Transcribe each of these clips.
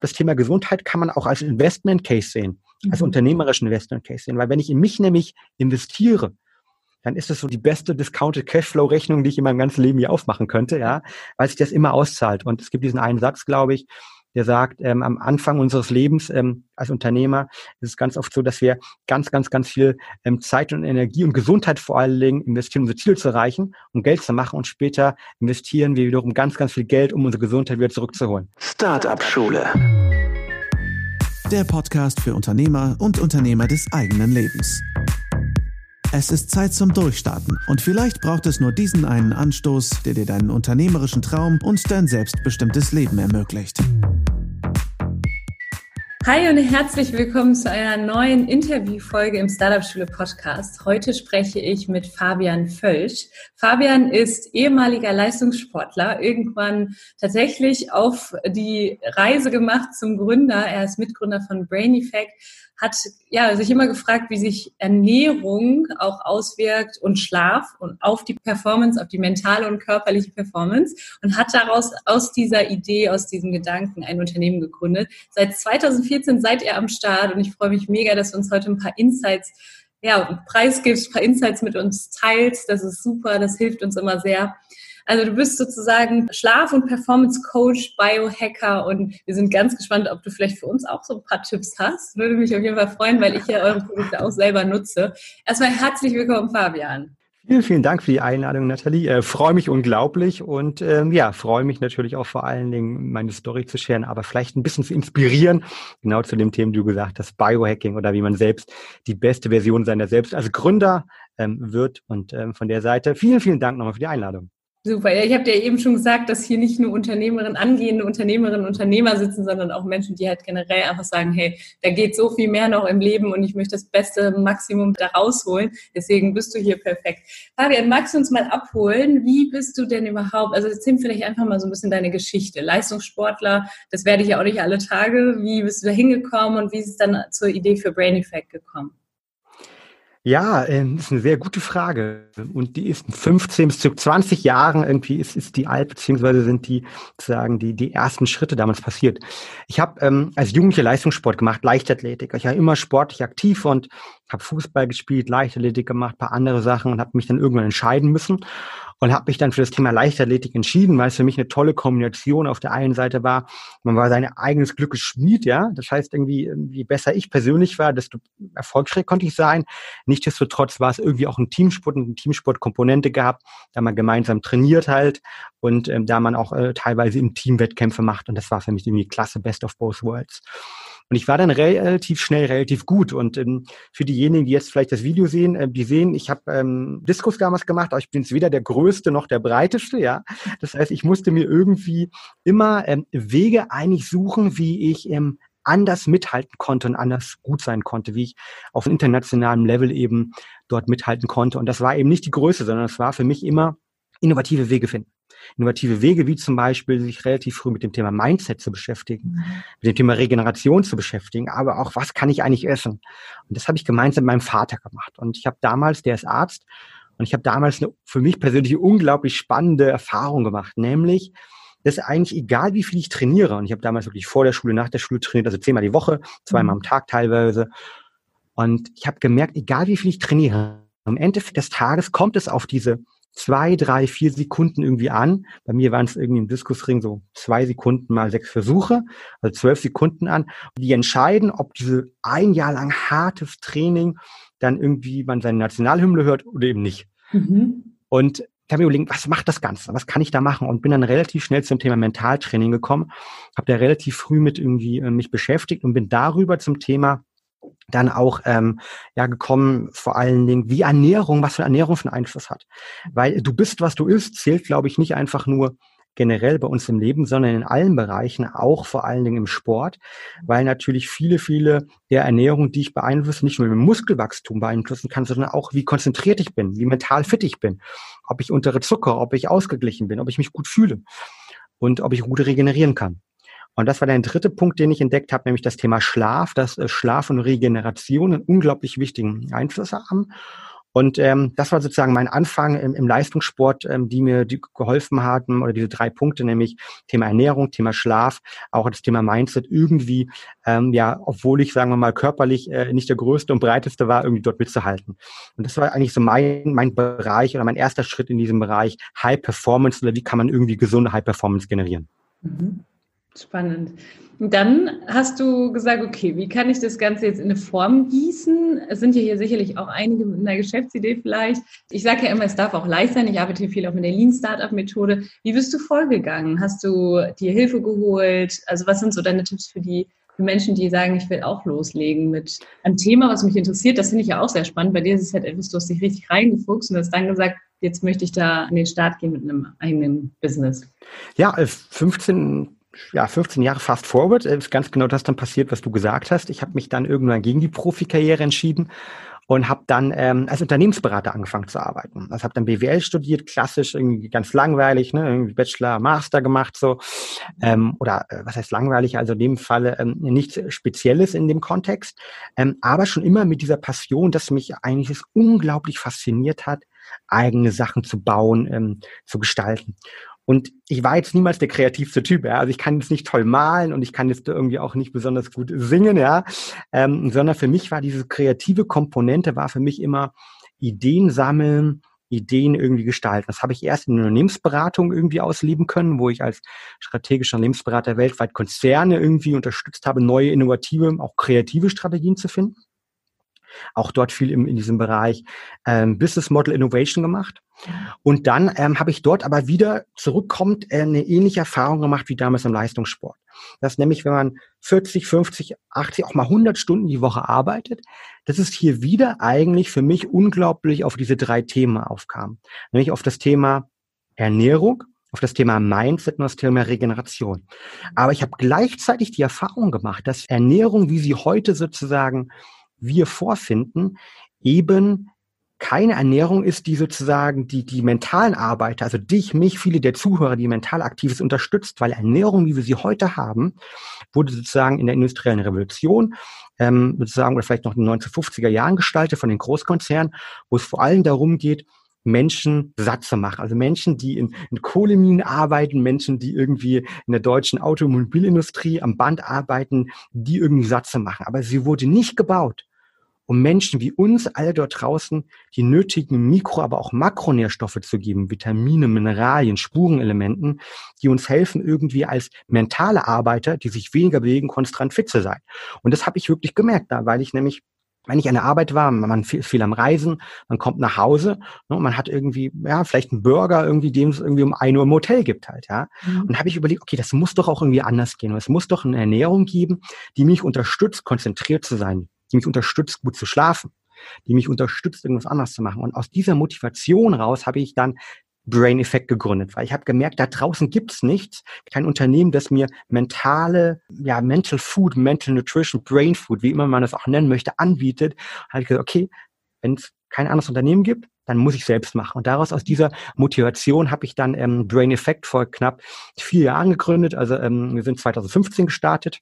das Thema Gesundheit kann man auch als Investment Case sehen, als mhm. unternehmerischen Investment Case sehen, weil wenn ich in mich nämlich investiere, dann ist das so die beste Discounted Cashflow Rechnung, die ich in meinem ganzen Leben hier aufmachen könnte, ja, weil sich das immer auszahlt. Und es gibt diesen einen Satz, glaube ich, der sagt, ähm, am Anfang unseres Lebens ähm, als Unternehmer ist es ganz oft so, dass wir ganz, ganz, ganz viel ähm, Zeit und Energie und Gesundheit vor allen Dingen investieren, um unser Ziel zu erreichen, um Geld zu machen und später investieren wir wiederum ganz, ganz viel Geld, um unsere Gesundheit wieder zurückzuholen. Startup Schule. Der Podcast für Unternehmer und Unternehmer des eigenen Lebens. Es ist Zeit zum Durchstarten und vielleicht braucht es nur diesen einen Anstoß, der dir deinen unternehmerischen Traum und dein selbstbestimmtes Leben ermöglicht. Hi und herzlich willkommen zu einer neuen Interviewfolge im Startup Schule Podcast. Heute spreche ich mit Fabian Völsch. Fabian ist ehemaliger Leistungssportler, irgendwann tatsächlich auf die Reise gemacht zum Gründer. Er ist Mitgründer von Brain Effect, hat ja sich immer gefragt, wie sich Ernährung auch auswirkt und Schlaf und auf die Performance, auf die mentale und körperliche Performance und hat daraus aus dieser Idee, aus diesem Gedanken ein Unternehmen gegründet. Seit 2014 seid ihr am Start und ich freue mich mega, dass du uns heute ein paar Insights ja, preisgibst, ein paar Insights mit uns teilst. Das ist super, das hilft uns immer sehr. Also du bist sozusagen Schlaf- und Performance-Coach, Biohacker und wir sind ganz gespannt, ob du vielleicht für uns auch so ein paar Tipps hast. Würde mich auf jeden Fall freuen, weil ich ja eure Produkte auch selber nutze. Erstmal herzlich willkommen, Fabian. Vielen, vielen Dank für die Einladung, Nathalie. Äh, freue mich unglaublich und ähm, ja, freue mich natürlich auch vor allen Dingen, meine Story zu scheren, aber vielleicht ein bisschen zu inspirieren, genau zu dem Thema, du gesagt hast, Biohacking oder wie man selbst die beste Version seiner selbst als Gründer ähm, wird. Und ähm, von der Seite vielen, vielen Dank nochmal für die Einladung. Super. Ja, ich habe dir eben schon gesagt, dass hier nicht nur Unternehmerinnen, angehende Unternehmerinnen und Unternehmer sitzen, sondern auch Menschen, die halt generell einfach sagen, hey, da geht so viel mehr noch im Leben und ich möchte das beste Maximum da rausholen. Deswegen bist du hier perfekt. Fabian, magst du uns mal abholen? Wie bist du denn überhaupt? Also erzähl vielleicht einfach mal so ein bisschen deine Geschichte. Leistungssportler, das werde ich ja auch nicht alle Tage. Wie bist du da hingekommen und wie ist es dann zur Idee für Brain Effect gekommen? Ja, äh, ist eine sehr gute Frage. Und die ist in 15 bis zu 20 Jahren irgendwie ist, ist die alt, beziehungsweise sind die sozusagen die, die ersten Schritte damals passiert. Ich habe ähm, als Jugendlicher Leistungssport gemacht, Leichtathletik. Ich war immer sportlich aktiv und habe Fußball gespielt, Leichtathletik gemacht, paar andere Sachen und habe mich dann irgendwann entscheiden müssen und habe mich dann für das Thema Leichtathletik entschieden, weil es für mich eine tolle Kombination auf der einen Seite war, man war sein eigenes Glückes Schmied, ja, das heißt irgendwie, je besser ich persönlich war, desto erfolgreicher konnte ich sein. Nichtsdestotrotz war es irgendwie auch ein Teamsport und eine Teamsportkomponente gehabt, da man gemeinsam trainiert halt und ähm, da man auch äh, teilweise im Team Wettkämpfe macht und das war für mich irgendwie klasse, best of both worlds. Und ich war dann relativ schnell relativ gut. Und ähm, für diejenigen, die jetzt vielleicht das Video sehen, äh, die sehen, ich habe ähm, Diskus damals gemacht, aber ich bin jetzt weder der Größte noch der Breiteste. Ja, Das heißt, ich musste mir irgendwie immer ähm, Wege eigentlich suchen, wie ich ähm, anders mithalten konnte und anders gut sein konnte, wie ich auf internationalem Level eben dort mithalten konnte. Und das war eben nicht die Größe, sondern es war für mich immer innovative Wege finden innovative Wege, wie zum Beispiel sich relativ früh mit dem Thema Mindset zu beschäftigen, mhm. mit dem Thema Regeneration zu beschäftigen, aber auch, was kann ich eigentlich essen? Und das habe ich gemeinsam mit meinem Vater gemacht. Und ich habe damals, der ist Arzt, und ich habe damals eine für mich persönlich unglaublich spannende Erfahrung gemacht, nämlich, dass eigentlich egal, wie viel ich trainiere, und ich habe damals wirklich vor der Schule, nach der Schule trainiert, also zehnmal die Woche, zweimal am mhm. Tag teilweise, und ich habe gemerkt, egal wie viel ich trainiere, am Ende des Tages kommt es auf diese zwei, drei, vier Sekunden irgendwie an. Bei mir waren es irgendwie im Diskusring so zwei Sekunden mal sechs Versuche, also zwölf Sekunden an. die entscheiden, ob diese ein Jahr lang hartes Training dann irgendwie man seine Nationalhymne hört oder eben nicht. Mhm. Und ich habe mir überlegt, was macht das Ganze? Was kann ich da machen? Und bin dann relativ schnell zum Thema Mentaltraining gekommen, habe da relativ früh mit irgendwie äh, mich beschäftigt und bin darüber zum Thema dann auch ähm, ja gekommen, vor allen Dingen, wie Ernährung, was für Ernährung für einen Einfluss hat. Weil du bist, was du isst, zählt, glaube ich, nicht einfach nur generell bei uns im Leben, sondern in allen Bereichen, auch vor allen Dingen im Sport, weil natürlich viele, viele der Ernährung, die ich beeinflusse, nicht nur mit Muskelwachstum beeinflussen kann, sondern auch, wie konzentriert ich bin, wie mental fit ich bin, ob ich untere Zucker, ob ich ausgeglichen bin, ob ich mich gut fühle und ob ich gut regenerieren kann. Und das war der dritte Punkt, den ich entdeckt habe, nämlich das Thema Schlaf, dass äh, Schlaf und Regeneration einen unglaublich wichtigen Einfluss haben. Und ähm, das war sozusagen mein Anfang im, im Leistungssport, ähm, die mir die geholfen hatten, oder diese drei Punkte, nämlich Thema Ernährung, Thema Schlaf, auch das Thema Mindset, irgendwie, ähm, ja, obwohl ich, sagen wir mal, körperlich äh, nicht der größte und breiteste war, irgendwie dort mitzuhalten. Und das war eigentlich so mein, mein Bereich oder mein erster Schritt in diesem Bereich High Performance oder wie kann man irgendwie gesunde High Performance generieren. Mhm. Spannend. Und dann hast du gesagt, okay, wie kann ich das Ganze jetzt in eine Form gießen? Es sind ja hier sicherlich auch einige mit einer Geschäftsidee vielleicht. Ich sage ja immer, es darf auch leicht sein. Ich arbeite viel auch mit der Lean Startup Methode. Wie bist du vorgegangen? Hast du dir Hilfe geholt? Also was sind so deine Tipps für die für Menschen, die sagen, ich will auch loslegen mit einem Thema, was mich interessiert? Das finde ich ja auch sehr spannend. Bei dir ist es halt etwas, du hast dich richtig reingefuchst und hast dann gesagt, jetzt möchte ich da an den Start gehen mit einem eigenen Business. Ja, 15 ja, 15 Jahre fast forward, ist ganz genau das dann passiert, was du gesagt hast. Ich habe mich dann irgendwann gegen die Profikarriere entschieden und habe dann ähm, als Unternehmensberater angefangen zu arbeiten. Also habe dann BWL studiert, klassisch irgendwie ganz langweilig, ne, irgendwie Bachelor, Master gemacht so ähm, oder äh, was heißt langweilig? Also in dem Falle ähm, nichts Spezielles in dem Kontext, ähm, aber schon immer mit dieser Passion, dass mich eigentlich es unglaublich fasziniert hat, eigene Sachen zu bauen, ähm, zu gestalten. Und ich war jetzt niemals der kreativste Typ, ja. Also ich kann jetzt nicht toll malen und ich kann jetzt irgendwie auch nicht besonders gut singen, ja. Ähm, sondern für mich war diese kreative Komponente, war für mich immer Ideen sammeln, Ideen irgendwie gestalten. Das habe ich erst in der Unternehmensberatung irgendwie ausleben können, wo ich als strategischer Unternehmensberater weltweit Konzerne irgendwie unterstützt habe, neue, innovative, auch kreative Strategien zu finden. Auch dort viel im, in diesem Bereich ähm, Business Model Innovation gemacht. Und dann ähm, habe ich dort aber wieder zurückkommt äh, eine ähnliche Erfahrung gemacht wie damals im Leistungssport. Das ist nämlich, wenn man 40, 50, 80, auch mal 100 Stunden die Woche arbeitet, dass es hier wieder eigentlich für mich unglaublich auf diese drei Themen aufkam. Nämlich auf das Thema Ernährung, auf das Thema Mindset und das Thema Regeneration. Aber ich habe gleichzeitig die Erfahrung gemacht, dass Ernährung, wie sie heute sozusagen wir vorfinden, eben keine Ernährung ist, die sozusagen die, die mentalen Arbeiter, also dich, mich, viele der Zuhörer, die mental aktiv ist, unterstützt, weil Ernährung, wie wir sie heute haben, wurde sozusagen in der industriellen Revolution, ähm, sozusagen, oder vielleicht noch in den 1950er Jahren gestaltet von den Großkonzernen, wo es vor allem darum geht, Menschen satt zu machen. Also Menschen, die in, in Kohleminen arbeiten, Menschen, die irgendwie in der deutschen Automobilindustrie am Band arbeiten, die irgendwie satt zu machen. Aber sie wurde nicht gebaut, um Menschen wie uns alle dort draußen die nötigen Mikro-, aber auch Makronährstoffe zu geben, Vitamine, Mineralien, Spurenelementen, die uns helfen, irgendwie als mentale Arbeiter, die sich weniger bewegen, konstant fit zu sein. Und das habe ich wirklich gemerkt, da, weil ich nämlich wenn ich an der Arbeit war, man viel, viel am Reisen, man kommt nach Hause, ne, man hat irgendwie, ja, vielleicht einen Burger irgendwie, dem es irgendwie um ein Uhr im Hotel gibt halt, ja. Mhm. Und habe ich überlegt, okay, das muss doch auch irgendwie anders gehen. Es muss doch eine Ernährung geben, die mich unterstützt, konzentriert zu sein, die mich unterstützt, gut zu schlafen, die mich unterstützt, irgendwas anderes zu machen. Und aus dieser Motivation raus habe ich dann Brain Effect gegründet, weil ich habe gemerkt, da draußen gibt's nichts, kein Unternehmen, das mir mentale, ja, Mental Food, Mental Nutrition, Brain Food, wie immer man das auch nennen möchte, anbietet. Habe ich gesagt, okay, wenn es kein anderes Unternehmen gibt, dann muss ich selbst machen. Und daraus aus dieser Motivation habe ich dann ähm, Brain Effect vor knapp vier Jahren gegründet. Also ähm, wir sind 2015 gestartet,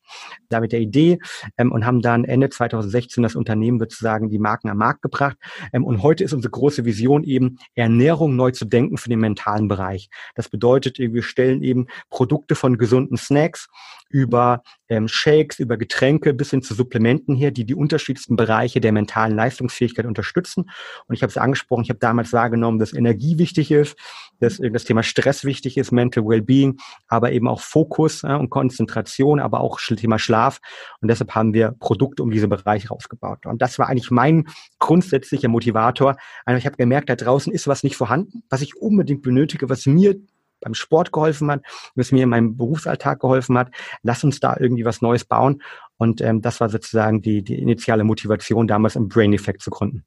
da mit der Idee ähm, und haben dann Ende 2016 das Unternehmen sozusagen die Marken am Markt gebracht. Ähm, und heute ist unsere große Vision eben, Ernährung neu zu denken für den mentalen Bereich. Das bedeutet, wir stellen eben Produkte von gesunden Snacks über ähm, Shakes, über Getränke bis hin zu Supplementen her, die die unterschiedlichsten Bereiche der mentalen Leistungsfähigkeit unterstützen. Und ich habe es angesprochen, ich habe damals wahrgenommen, dass Energie wichtig ist, dass das Thema Stress wichtig ist, Mental Wellbeing, aber eben auch Fokus ja, und Konzentration, aber auch Thema Schlaf. Und deshalb haben wir Produkte um diese Bereiche rausgebaut. Und das war eigentlich mein grundsätzlicher Motivator. Also ich habe gemerkt, da draußen ist was nicht vorhanden, was ich unbedingt benötige, was mir beim Sport geholfen hat, was mir in meinem Berufsalltag geholfen hat. Lass uns da irgendwie was Neues bauen. Und ähm, das war sozusagen die, die initiale Motivation, damals im Brain Effect zu gründen.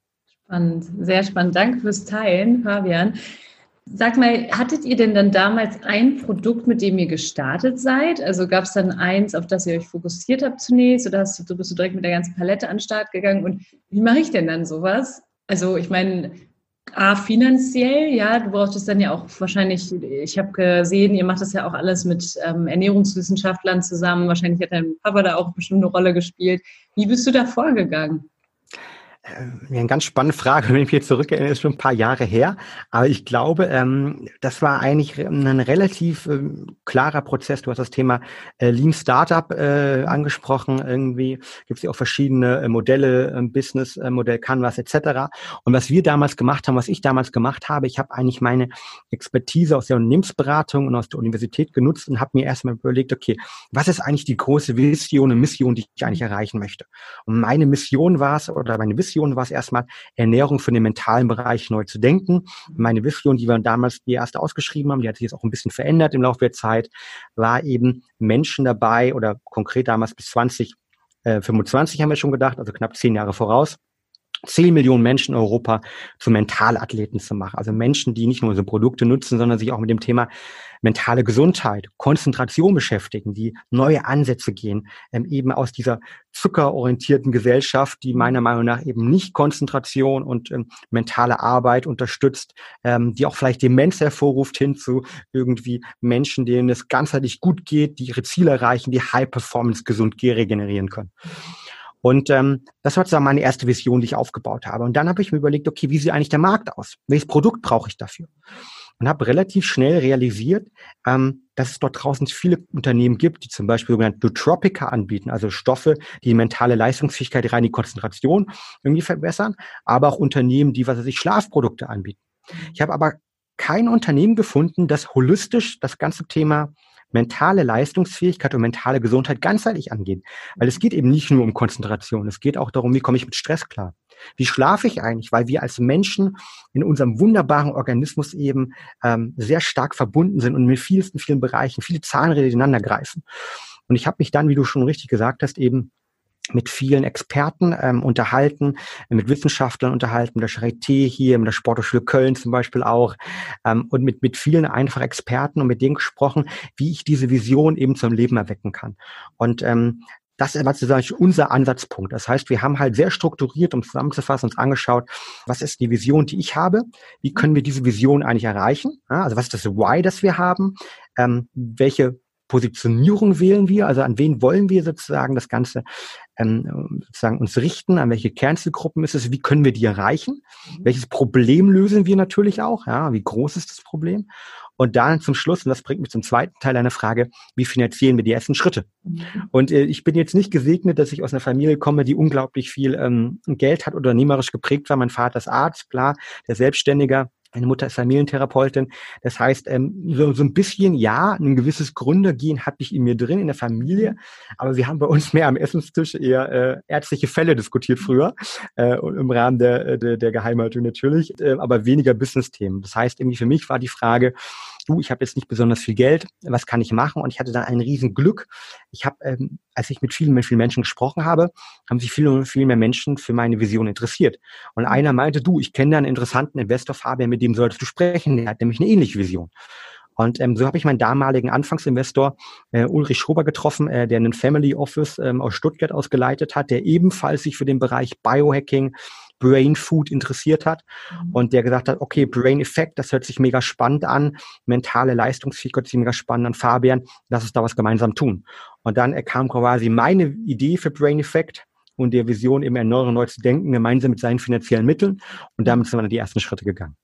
Spannend, sehr spannend. Danke fürs Teilen, Fabian. Sag mal, hattet ihr denn dann damals ein Produkt, mit dem ihr gestartet seid? Also gab es dann eins, auf das ihr euch fokussiert habt zunächst oder hast du, bist du direkt mit der ganzen Palette an den Start gegangen? Und wie mache ich denn dann sowas? Also ich meine, A, finanziell, ja, du brauchst es dann ja auch wahrscheinlich, ich habe gesehen, ihr macht das ja auch alles mit ähm, Ernährungswissenschaftlern zusammen. Wahrscheinlich hat dein Papa da auch bestimmt eine Rolle gespielt. Wie bist du da vorgegangen? Äh, eine ganz spannende Frage, wenn ich mich zurückerinnere, ist schon ein paar Jahre her. Aber ich glaube, ähm, das war eigentlich ein relativ äh, klarer Prozess. Du hast das Thema äh, Lean Startup äh, angesprochen. Irgendwie gibt es ja auch verschiedene äh, Modelle, Business Modell Canvas etc. Und was wir damals gemacht haben, was ich damals gemacht habe, ich habe eigentlich meine Expertise aus der Unternehmensberatung und aus der Universität genutzt und habe mir erstmal überlegt, okay, was ist eigentlich die große Vision und Mission, die ich eigentlich erreichen möchte? Und meine Mission war es, oder meine Vision war es erstmal, Ernährung für den mentalen Bereich neu zu denken. Meine Vision, die wir damals die erste ausgeschrieben haben, die hat sich jetzt auch ein bisschen verändert im Laufe der Zeit, war eben Menschen dabei oder konkret damals bis 20 äh, 25 haben wir schon gedacht, also knapp zehn Jahre voraus, 10 Millionen Menschen in Europa zu Mentalathleten zu machen. Also Menschen, die nicht nur unsere Produkte nutzen, sondern sich auch mit dem Thema mentale Gesundheit, Konzentration beschäftigen, die neue Ansätze gehen, ähm, eben aus dieser zuckerorientierten Gesellschaft, die meiner Meinung nach eben nicht Konzentration und ähm, mentale Arbeit unterstützt, ähm, die auch vielleicht Demenz hervorruft hin zu irgendwie Menschen, denen es ganzheitlich gut geht, die ihre Ziele erreichen, die High Performance gesund regenerieren können. Und ähm, das war sozusagen meine erste Vision, die ich aufgebaut habe. Und dann habe ich mir überlegt, okay, wie sieht eigentlich der Markt aus? Welches Produkt brauche ich dafür? Und habe relativ schnell realisiert, ähm, dass es dort draußen viele Unternehmen gibt, die zum Beispiel sogenannte Nootropica anbieten, also Stoffe, die, die mentale Leistungsfähigkeit, rein die Konzentration irgendwie verbessern, aber auch Unternehmen, die, was weiß ich, Schlafprodukte anbieten. Ich habe aber kein Unternehmen gefunden, das holistisch das ganze Thema mentale Leistungsfähigkeit und mentale Gesundheit ganzheitlich angehen. Weil es geht eben nicht nur um Konzentration, es geht auch darum, wie komme ich mit Stress klar. Wie schlafe ich eigentlich? Weil wir als Menschen in unserem wunderbaren Organismus eben ähm, sehr stark verbunden sind und mit vielsten, vielen Bereichen viele Zahnräder ineinander greifen. Und ich habe mich dann, wie du schon richtig gesagt hast, eben mit vielen Experten ähm, unterhalten, mit Wissenschaftlern unterhalten, mit der Charité hier, mit der Sporthochschule Köln zum Beispiel auch ähm, und mit, mit vielen einfach Experten und mit denen gesprochen, wie ich diese Vision eben zum Leben erwecken kann. Und ähm, das war sozusagen unser Ansatzpunkt. Das heißt, wir haben halt sehr strukturiert, um zusammenzufassen, uns angeschaut, was ist die Vision, die ich habe? Wie können wir diese Vision eigentlich erreichen? Ja, also was ist das Why, das wir haben? Ähm, welche Positionierung wählen wir? Also an wen wollen wir sozusagen das Ganze ähm, sozusagen uns richten? An welche Kernzielgruppen ist es? Wie können wir die erreichen? Mhm. Welches Problem lösen wir natürlich auch? Ja, wie groß ist das Problem? Und dann zum Schluss, und das bringt mich zum zweiten Teil einer Frage, wie finanzieren wir die ersten Schritte? Mhm. Und äh, ich bin jetzt nicht gesegnet, dass ich aus einer Familie komme, die unglaublich viel ähm, Geld hat, unternehmerisch geprägt war. Mein Vater ist Arzt, klar, der Selbstständiger meine Mutter ist Familientherapeutin. Das heißt, ähm, so, so ein bisschen, ja, ein gewisses Gründergehen hatte ich in mir drin, in der Familie. Aber wir haben bei uns mehr am Essenstisch eher äh, ärztliche Fälle diskutiert früher, äh, im Rahmen der, äh, der, der Geheimhaltung natürlich, äh, aber weniger Business-Themen. Das heißt, irgendwie für mich war die Frage, du, ich habe jetzt nicht besonders viel Geld, was kann ich machen? Und ich hatte dann ein riesen Glück. Ich habe, ähm, als ich mit vielen, vielen Menschen gesprochen habe, haben sich viele, viel mehr Menschen für meine Vision interessiert. Und mhm. einer meinte, du, ich kenne da einen interessanten Investor, Fabian, mit dem solltest du sprechen. Der hat nämlich eine ähnliche Vision. Und ähm, so habe ich meinen damaligen Anfangsinvestor äh, Ulrich Schober getroffen, äh, der einen Family Office ähm, aus Stuttgart ausgeleitet hat, der ebenfalls sich für den Bereich Biohacking, Brain Food interessiert hat mhm. und der gesagt hat, okay, Brain Effect, das hört sich mega spannend an, mentale Leistungsfähigkeit hört sich mega spannend an, Fabian, lass uns da was gemeinsam tun. Und dann kam quasi meine Idee für Brain Effect und der Vision, eben erneuern, neu zu denken, gemeinsam mit seinen finanziellen Mitteln und damit sind wir dann die ersten Schritte gegangen.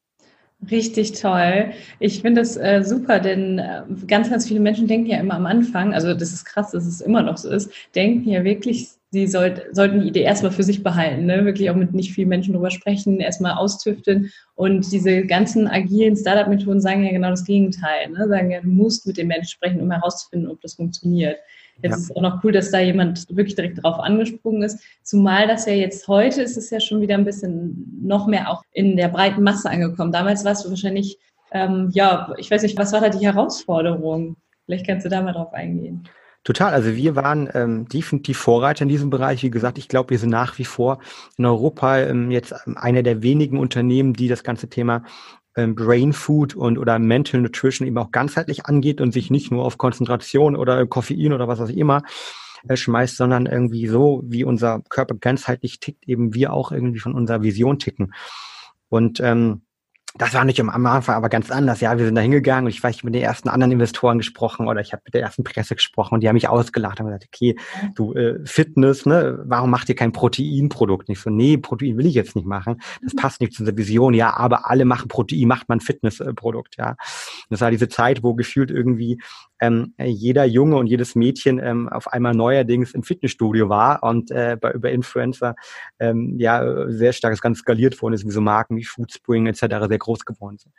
Richtig toll. Ich finde das äh, super, denn äh, ganz, ganz viele Menschen denken ja immer am Anfang, also das ist krass, dass es immer noch so ist, denken ja wirklich, sie sollt, sollten die Idee erstmal für sich behalten, ne? wirklich auch mit nicht vielen Menschen drüber sprechen, erstmal austüfteln. Und diese ganzen agilen Startup-Methoden sagen ja genau das Gegenteil. Ne? Sagen ja, du musst mit den Menschen sprechen, um herauszufinden, ob das funktioniert. Jetzt ja. ist es auch noch cool, dass da jemand wirklich direkt drauf angesprungen ist. Zumal das ja jetzt heute ist es ja schon wieder ein bisschen noch mehr auch in der breiten Masse angekommen. Damals warst du wahrscheinlich, ähm, ja, ich weiß nicht, was war da die Herausforderung? Vielleicht kannst du da mal drauf eingehen. Total. Also wir waren ähm, definitiv Vorreiter in diesem Bereich. Wie gesagt, ich glaube, wir sind nach wie vor in Europa ähm, jetzt einer der wenigen Unternehmen, die das ganze Thema ähm, Brain Food und oder Mental Nutrition eben auch ganzheitlich angeht und sich nicht nur auf Konzentration oder Koffein oder was auch immer äh, schmeißt, sondern irgendwie so, wie unser Körper ganzheitlich tickt, eben wir auch irgendwie von unserer Vision ticken. Und ähm, Das war nicht am Anfang aber ganz anders. Ja, wir sind da hingegangen und ich weiß, ich mit den ersten anderen Investoren gesprochen oder ich habe mit der ersten Presse gesprochen und die haben mich ausgelacht und gesagt, okay, du äh, Fitness, ne, warum macht ihr kein Proteinprodukt? Nicht so, nee, Protein will ich jetzt nicht machen. Das mhm. passt nicht zu unserer Vision. Ja, aber alle machen Protein, macht man Fitnessprodukt. Ja, das war diese Zeit, wo gefühlt irgendwie ähm, jeder Junge und jedes Mädchen ähm, auf einmal neuerdings im Fitnessstudio war und äh, bei, über Influencer ähm, ja sehr stark das Ganze skaliert worden ist, wie so Marken wie Foodspring etc. sehr groß geworden sind.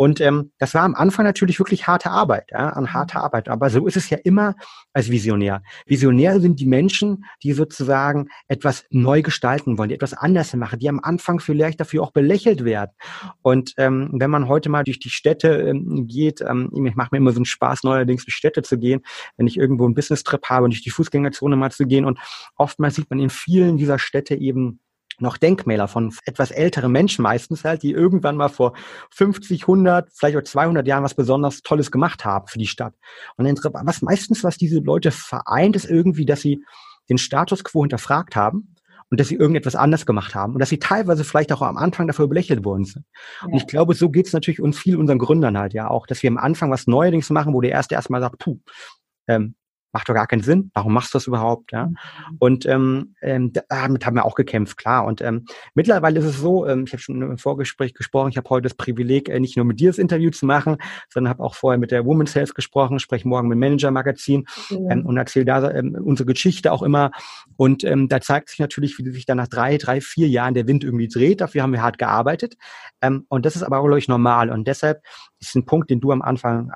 Und ähm, das war am Anfang natürlich wirklich harte Arbeit, ja, an harte mhm. Arbeit. Aber so ist es ja immer als Visionär. Visionär sind die Menschen, die sozusagen etwas neu gestalten wollen, die etwas anders machen, die am Anfang vielleicht dafür auch belächelt werden. Und ähm, wenn man heute mal durch die Städte ähm, geht, ähm, ich mache mir immer so einen Spaß, neuerdings durch Städte zu gehen, wenn ich irgendwo einen Business-Trip habe und durch die Fußgängerzone mal zu gehen. Und oftmals sieht man in vielen dieser Städte eben noch Denkmäler von etwas älteren Menschen meistens halt, die irgendwann mal vor 50, 100, vielleicht auch 200 Jahren was besonders Tolles gemacht haben für die Stadt. Und was meistens, was diese Leute vereint, ist irgendwie, dass sie den Status quo hinterfragt haben und dass sie irgendetwas anders gemacht haben und dass sie teilweise vielleicht auch am Anfang dafür belächelt worden sind. Ja. Und ich glaube, so geht es natürlich uns viel unseren Gründern halt ja auch, dass wir am Anfang was Neuerdings machen, wo der Erste erstmal sagt, puh, ähm, macht doch gar keinen Sinn. Warum machst du das überhaupt? Ja? Mhm. Und ähm, ähm, damit haben wir auch gekämpft, klar. Und ähm, mittlerweile ist es so, ähm, ich habe schon im Vorgespräch gesprochen, ich habe heute das Privileg, äh, nicht nur mit dir das Interview zu machen, sondern habe auch vorher mit der Women's Health gesprochen, spreche morgen mit Manager Magazin ja. ähm, und erzähle da ähm, unsere Geschichte auch immer. Und ähm, da zeigt sich natürlich, wie sich dann nach drei, drei, vier Jahren der Wind irgendwie dreht. Dafür haben wir hart gearbeitet. Ähm, und das ist aber auch, glaube ich, normal. Und deshalb ist ein Punkt, den du am Anfang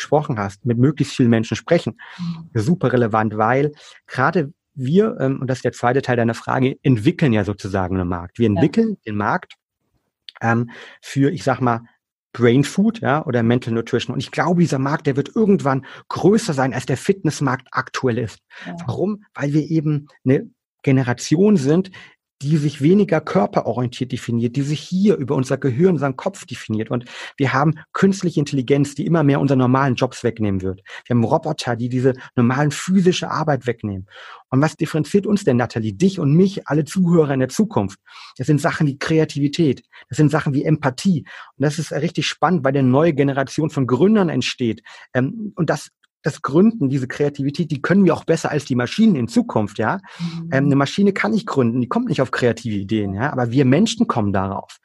gesprochen hast, mit möglichst vielen Menschen sprechen, mhm. super relevant, weil gerade wir, ähm, und das ist der zweite Teil deiner Frage, entwickeln ja sozusagen einen Markt. Wir entwickeln ja. den Markt ähm, für, ich sag mal, Brain Food, ja, oder Mental Nutrition. Und ich glaube, dieser Markt, der wird irgendwann größer sein, als der Fitnessmarkt aktuell ist. Ja. Warum? Weil wir eben eine Generation sind, die sich weniger körperorientiert definiert, die sich hier über unser Gehirn, unseren Kopf definiert. Und wir haben künstliche Intelligenz, die immer mehr unsere normalen Jobs wegnehmen wird. Wir haben Roboter, die diese normalen physische Arbeit wegnehmen. Und was differenziert uns denn, Nathalie, dich und mich, alle Zuhörer in der Zukunft? Das sind Sachen wie Kreativität, das sind Sachen wie Empathie. Und das ist richtig spannend, weil eine neue Generation von Gründern entsteht. Ähm, und das das Gründen, diese Kreativität, die können wir auch besser als die Maschinen in Zukunft, ja. Mhm. Ähm, eine Maschine kann nicht gründen, die kommt nicht auf kreative Ideen, ja, aber wir Menschen kommen darauf.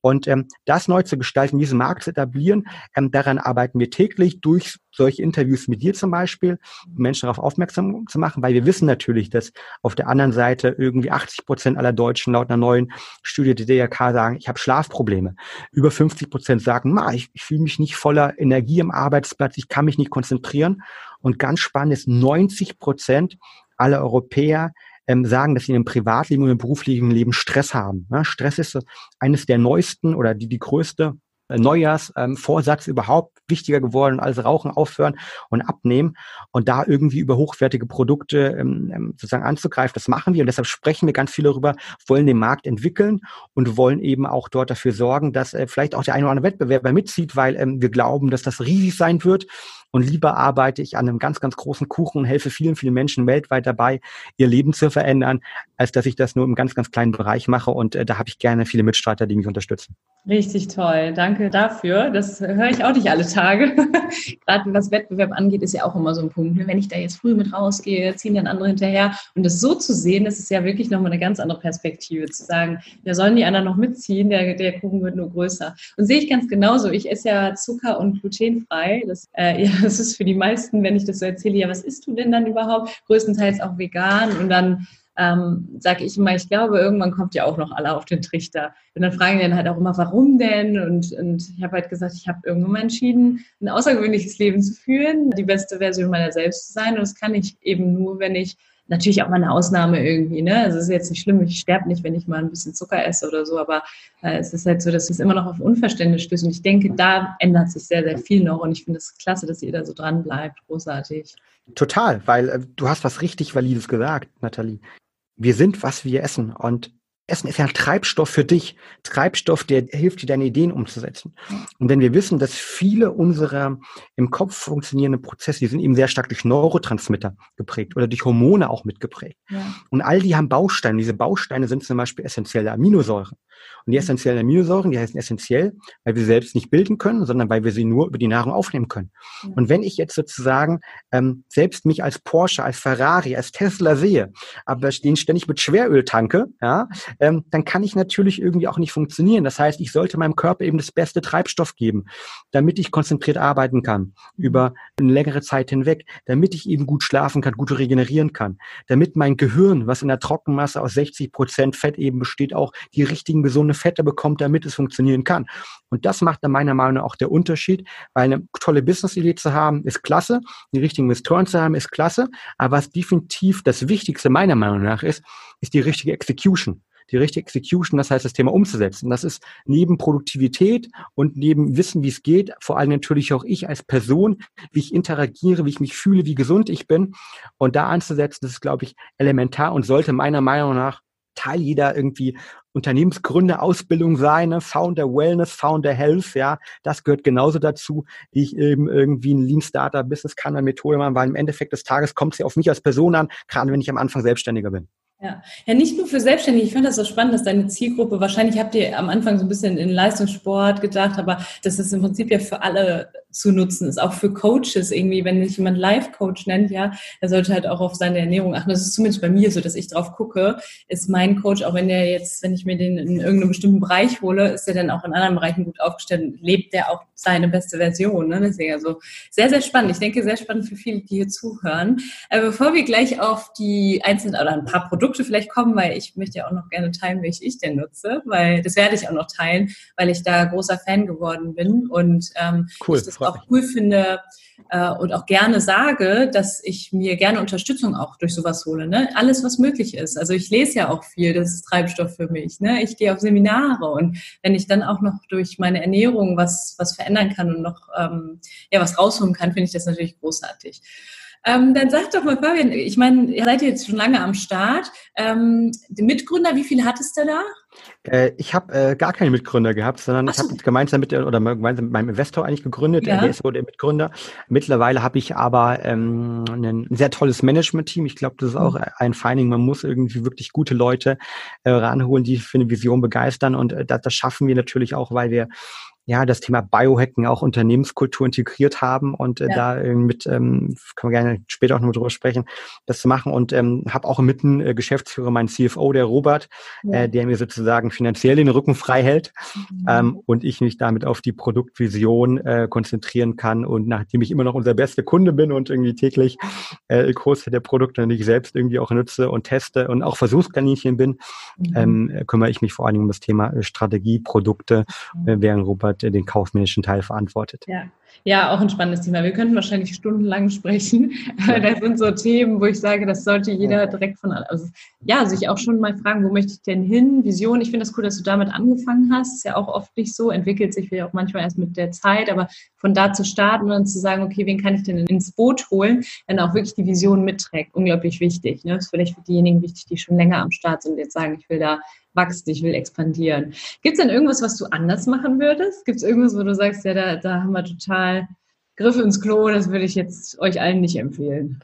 Und ähm, das neu zu gestalten, diesen Markt zu etablieren, ähm, daran arbeiten wir täglich durch solche Interviews mit dir zum Beispiel, Menschen darauf aufmerksam zu machen, weil wir wissen natürlich, dass auf der anderen Seite irgendwie 80 Prozent aller Deutschen laut einer neuen Studie der DRK sagen, ich habe Schlafprobleme. Über 50 Prozent sagen, Ma, ich, ich fühle mich nicht voller Energie im Arbeitsplatz, ich kann mich nicht konzentrieren. Und ganz spannend ist, 90 Prozent aller Europäer ähm, sagen, dass sie im Privatleben und im beruflichen Leben Stress haben. Ja, Stress ist eines der neuesten oder die, die größte äh, Neujahrsvorsatz ähm, überhaupt wichtiger geworden als Rauchen aufhören und abnehmen und da irgendwie über hochwertige Produkte ähm, ähm, sozusagen anzugreifen. Das machen wir und deshalb sprechen wir ganz viel darüber, wollen den Markt entwickeln und wollen eben auch dort dafür sorgen, dass äh, vielleicht auch der eine oder andere Wettbewerber mitzieht, weil ähm, wir glauben, dass das riesig sein wird und lieber arbeite ich an einem ganz, ganz großen Kuchen und helfe vielen, vielen Menschen weltweit dabei, ihr Leben zu verändern, als dass ich das nur im ganz, ganz kleinen Bereich mache. Und äh, da habe ich gerne viele Mitstreiter, die mich unterstützen. Richtig toll. Danke dafür. Das höre ich auch nicht alle Tage. Gerade was Wettbewerb angeht, ist ja auch immer so ein Punkt. Ne? Wenn ich da jetzt früh mit rausgehe, ziehen dann andere hinterher. Und das so zu sehen, das ist ja wirklich nochmal eine ganz andere Perspektive. Zu sagen, ja, sollen die anderen noch mitziehen? Der, der Kuchen wird nur größer. Und sehe ich ganz genauso. Ich esse ja Zucker- und glutenfrei. Das, äh, ja, das ist für die meisten, wenn ich das so erzähle, ja, was isst du denn dann überhaupt? Größtenteils auch vegan. Und dann ähm, sage ich immer, ich glaube, irgendwann kommt ja auch noch alle auf den Trichter. Und dann fragen die dann halt auch immer, warum denn? Und, und ich habe halt gesagt, ich habe irgendwann mal entschieden, ein außergewöhnliches Leben zu führen, die beste Version meiner selbst zu sein. Und das kann ich eben nur, wenn ich natürlich auch mal eine Ausnahme irgendwie, ne? Also es ist jetzt nicht schlimm, ich sterbe nicht, wenn ich mal ein bisschen Zucker esse oder so, aber äh, es ist halt so, dass es immer noch auf Unverständnis stößt. Und ich denke, da ändert sich sehr, sehr viel noch und ich finde es klasse, dass ihr da so dran bleibt. Großartig. Total, weil äh, du hast was richtig Valides gesagt, Nathalie. Wir sind, was wir essen. Und Essen ist ja ein Treibstoff für dich. Treibstoff, der hilft dir, deine Ideen umzusetzen. Und wenn wir wissen, dass viele unserer im Kopf funktionierenden Prozesse, die sind eben sehr stark durch Neurotransmitter geprägt oder durch Hormone auch mitgeprägt. Ja. Und all die haben Bausteine. Diese Bausteine sind zum Beispiel essentielle Aminosäuren. Und die mhm. essentiellen Aminosäuren, die heißen essentiell, weil wir selbst nicht bilden können, sondern weil wir sie nur über die Nahrung aufnehmen können. Ja. Und wenn ich jetzt sozusagen ähm, selbst mich als Porsche, als Ferrari, als Tesla sehe, aber den ständig mit Schweröl tanke, ja, ähm, dann kann ich natürlich irgendwie auch nicht funktionieren. Das heißt, ich sollte meinem Körper eben das beste Treibstoff geben, damit ich konzentriert arbeiten kann über eine längere Zeit hinweg, damit ich eben gut schlafen kann, gut regenerieren kann, damit mein Gehirn, was in der Trockenmasse aus 60 Prozent Fett eben besteht, auch die richtigen gesunde Fette bekommt, damit es funktionieren kann. Und das macht dann meiner Meinung nach auch der Unterschied, weil eine tolle Business-Idee zu haben, ist klasse, die richtigen Investoren zu haben, ist klasse, aber was definitiv das Wichtigste meiner Meinung nach ist, ist die richtige Execution die richtige Execution, das heißt das Thema umzusetzen. Das ist neben Produktivität und neben Wissen, wie es geht, vor allem natürlich auch ich als Person, wie ich interagiere, wie ich mich fühle, wie gesund ich bin. Und da anzusetzen, das ist, glaube ich, elementar und sollte meiner Meinung nach Teil jeder irgendwie Unternehmensgründe Ausbildung sein, ne? Founder Wellness, Founder Health, ja, das gehört genauso dazu, wie ich eben irgendwie ein Lean Starter Business kann, eine Methode machen, weil im Endeffekt des Tages kommt es ja auf mich als Person an, gerade wenn ich am Anfang Selbstständiger bin. Ja. ja, nicht nur für Selbstständige. Ich finde das so spannend, dass deine Zielgruppe, wahrscheinlich habt ihr am Anfang so ein bisschen in Leistungssport gedacht, aber das ist im Prinzip ja für alle zu nutzen ist, auch für Coaches irgendwie, wenn sich jemand Life-Coach nennt, ja, er sollte halt auch auf seine Ernährung achten. Das ist zumindest bei mir so, dass ich drauf gucke, ist mein Coach, auch wenn der jetzt, wenn ich mir den in irgendeinem bestimmten Bereich hole, ist er dann auch in anderen Bereichen gut aufgestellt, lebt der auch seine beste Version, ne? Deswegen also sehr, sehr spannend. Ich denke, sehr spannend für viele, die hier zuhören. Aber bevor wir gleich auf die einzelnen oder ein paar Produkte vielleicht kommen, weil ich möchte ja auch noch gerne teilen, welche ich denn nutze, weil das werde ich auch noch teilen, weil ich da großer Fan geworden bin und ähm, cool auch cool finde äh, und auch gerne sage, dass ich mir gerne Unterstützung auch durch sowas hole. Ne? Alles, was möglich ist. Also ich lese ja auch viel, das ist Treibstoff für mich. Ne? Ich gehe auf Seminare und wenn ich dann auch noch durch meine Ernährung was, was verändern kann und noch ähm, ja, was rausholen kann, finde ich das natürlich großartig. Ähm, dann sag doch mal, Fabian, ich meine, ihr seid jetzt schon lange am Start. Ähm, Mitgründer, wie viele hattest du da? Äh, ich habe äh, gar keine Mitgründer gehabt, sondern so. ich habe gemeinsam mit oder gemeinsam mit meinem Investor eigentlich gegründet. Ja. Der ist wohl der Mitgründer. Mittlerweile habe ich aber ähm, ein sehr tolles Management-Team. Ich glaube, das ist auch mhm. ein Finding. Man muss irgendwie wirklich gute Leute äh, ranholen, die für eine Vision begeistern. Und äh, das, das schaffen wir natürlich auch, weil wir ja, das Thema Biohacken auch Unternehmenskultur integriert haben und äh, ja. da mit, ähm, können wir gerne später auch noch drüber sprechen, das zu machen und ähm, habe auch mitten äh, Geschäftsführer, mein CFO, der Robert, ja. äh, der mir sozusagen finanziell den Rücken frei hält mhm. ähm, und ich mich damit auf die Produktvision äh, konzentrieren kann und nachdem ich immer noch unser bester Kunde bin und irgendwie täglich äh, Großteil der Produkte, die ich selbst irgendwie auch nutze und teste und auch Versuchskaninchen bin, mhm. ähm, kümmere ich mich vor allen Dingen um das Thema äh, Strategie, Produkte, mhm. äh, während Robert dort den kaufmännischen Teil verantwortet. Ja. Ja, auch ein spannendes Thema. Wir könnten wahrscheinlich stundenlang sprechen. Ja. Das sind so Themen, wo ich sage, das sollte jeder direkt von, also ja, sich auch schon mal fragen, wo möchte ich denn hin? Vision. Ich finde das cool, dass du damit angefangen hast. Ist ja auch oft nicht so, entwickelt sich vielleicht auch manchmal erst mit der Zeit, aber von da zu starten und dann zu sagen, okay, wen kann ich denn ins Boot holen, wenn auch wirklich die Vision mitträgt, unglaublich wichtig. Ne? Das ist vielleicht für diejenigen wichtig, die schon länger am Start sind und jetzt sagen, ich will da wachsen, ich will expandieren. Gibt es denn irgendwas, was du anders machen würdest? Gibt es irgendwas, wo du sagst, ja, da, da haben wir total Griff ins Klo, das würde ich jetzt euch allen nicht empfehlen?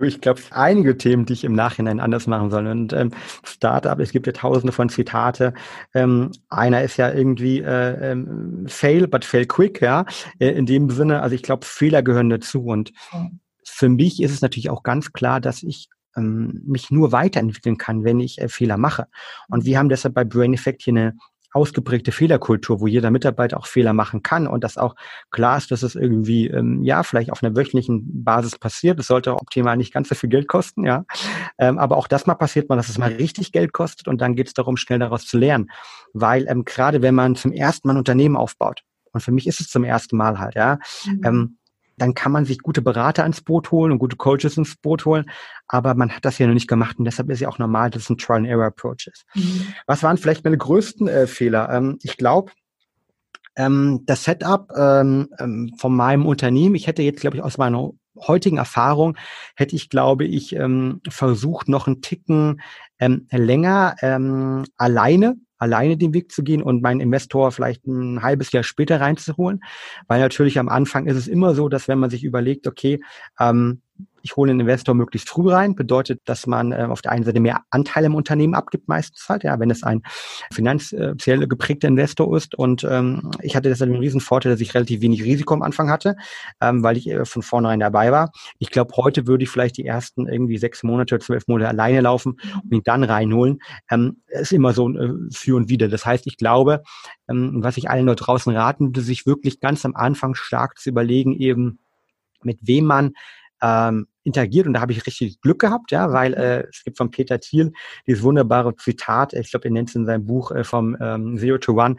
Ich glaube, einige Themen, die ich im Nachhinein anders machen soll. Und ähm, Startup, es gibt ja tausende von Zitate. Ähm, einer ist ja irgendwie äh, ähm, fail, but fail quick, ja. Äh, in dem Sinne, also ich glaube, Fehler gehören dazu. Und für mich ist es natürlich auch ganz klar, dass ich ähm, mich nur weiterentwickeln kann, wenn ich äh, Fehler mache. Und wir haben deshalb bei Brain Effect hier eine ausgeprägte Fehlerkultur, wo jeder Mitarbeiter auch Fehler machen kann und das auch klar ist, dass es irgendwie ähm, ja vielleicht auf einer wöchentlichen Basis passiert. Es sollte optimal nicht ganz so viel Geld kosten, ja. Ähm, aber auch das mal passiert mal, dass es mal richtig Geld kostet und dann geht es darum, schnell daraus zu lernen. Weil ähm, gerade wenn man zum ersten Mal ein Unternehmen aufbaut, und für mich ist es zum ersten Mal halt, ja, mhm. ähm, dann kann man sich gute Berater ins Boot holen und gute Coaches ins Boot holen. Aber man hat das ja noch nicht gemacht und deshalb ist ja auch normal, dass es ein Trial-and-Error-Approach ist. Mhm. Was waren vielleicht meine größten äh, Fehler? Ähm, ich glaube, ähm, das Setup ähm, ähm, von meinem Unternehmen, ich hätte jetzt, glaube ich, aus meiner heutigen Erfahrung hätte ich, glaube ich, ähm, versucht, noch einen Ticken ähm, länger alleine alleine den Weg zu gehen und meinen Investor vielleicht ein halbes Jahr später reinzuholen. Weil natürlich am Anfang ist es immer so, dass wenn man sich überlegt, okay, ähm, ich hole einen Investor möglichst früh rein, bedeutet, dass man äh, auf der einen Seite mehr Anteile im Unternehmen abgibt, meistens halt, ja, wenn es ein finanziell geprägter Investor ist. Und ähm, ich hatte deshalb einen riesen Vorteil, dass ich relativ wenig Risiko am Anfang hatte, ähm, weil ich äh, von vornherein dabei war. Ich glaube, heute würde ich vielleicht die ersten irgendwie sechs Monate, zwölf Monate alleine laufen und ihn dann reinholen. Ähm, ist immer so äh, für und wieder. Das heißt, ich glaube, ähm, was ich allen dort draußen raten würde, sich wirklich ganz am Anfang stark zu überlegen, eben mit wem man ähm, interagiert und da habe ich richtig Glück gehabt, ja, weil äh, es gibt von Peter Thiel dieses wunderbare Zitat, ich glaube, er nennt es in seinem Buch äh, vom ähm, Zero to One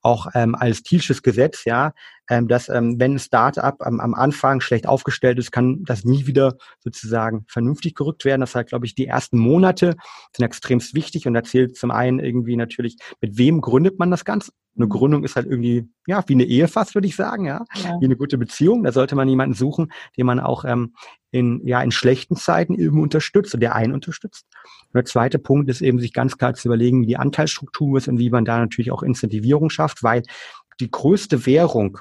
auch ähm, als Thielsches Gesetz, ja, ähm, dass ähm, wenn ein Startup am, am Anfang schlecht aufgestellt ist, kann das nie wieder sozusagen vernünftig gerückt werden. Das heißt, glaube ich, die ersten Monate sind extremst wichtig und da zählt zum einen irgendwie natürlich, mit wem gründet man das Ganze? Eine. Gründung ist halt irgendwie, ja, wie eine Ehe fast, würde ich sagen, ja? ja. Wie eine gute Beziehung. Da sollte man jemanden suchen, den man auch ähm, in, ja, in schlechten Zeiten eben unterstützt und der einen unterstützt. Und der zweite Punkt ist eben, sich ganz klar zu überlegen, wie die Anteilsstruktur ist und wie man da natürlich auch Incentivierung schafft, weil die größte Währung